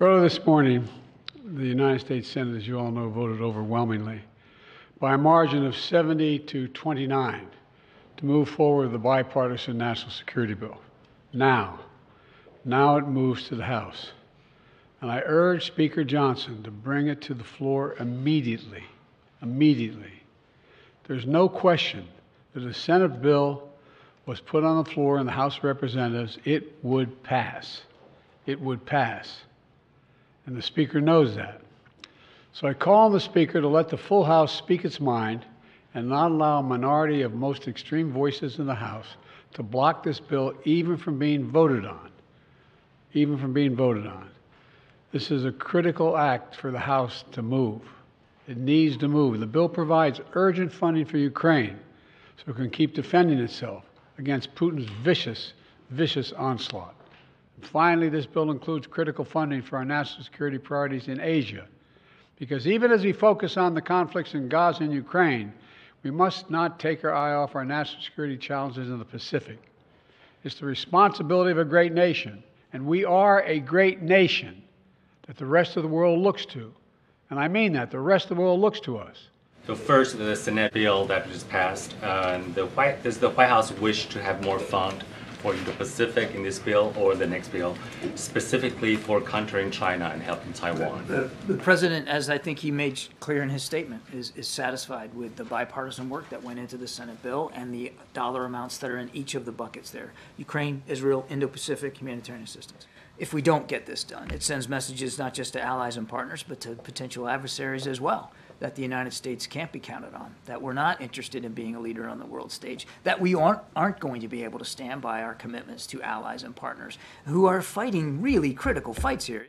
Earlier this morning, the United States Senate, as you all know, voted overwhelmingly by a margin of 70 to 29 to move forward the bipartisan national security bill. Now, now it moves to the House. And I urge Speaker Johnson to bring it to the floor immediately. Immediately. There's no question that the Senate bill was put on the floor in the House of Representatives, it would pass. It would pass. And the Speaker knows that. So I call on the Speaker to let the full House speak its mind and not allow a minority of most extreme voices in the House to block this bill even from being voted on. Even from being voted on. This is a critical act for the House to move. It needs to move. The bill provides urgent funding for Ukraine so it can keep defending itself against Putin's vicious, vicious onslaught. Finally, this bill includes critical funding for our national security priorities in Asia. Because even as we focus on the conflicts in Gaza and Ukraine, we must not take our eye off our national security challenges in the Pacific. It's the responsibility of a great nation, and we are a great nation that the rest of the world looks to. And I mean that, the rest of the world looks to us. So first, the Senate bill that just passed, uh, the White, does the White House wish to have more fund for the Pacific in this bill or the next bill, specifically for countering China and helping Taiwan? The, the president, as I think he made clear in his statement, is, is satisfied with the bipartisan work that went into the Senate bill and the dollar amounts that are in each of the buckets there. Ukraine, Israel, Indo-Pacific humanitarian assistance. If we don't get this done, it sends messages not just to allies and partners, but to potential adversaries as well that the United States can't be counted on, that we're not interested in being a leader on the world stage, that we aren't, aren't going to be able to stand by our commitments to allies and partners who are fighting really critical fights here.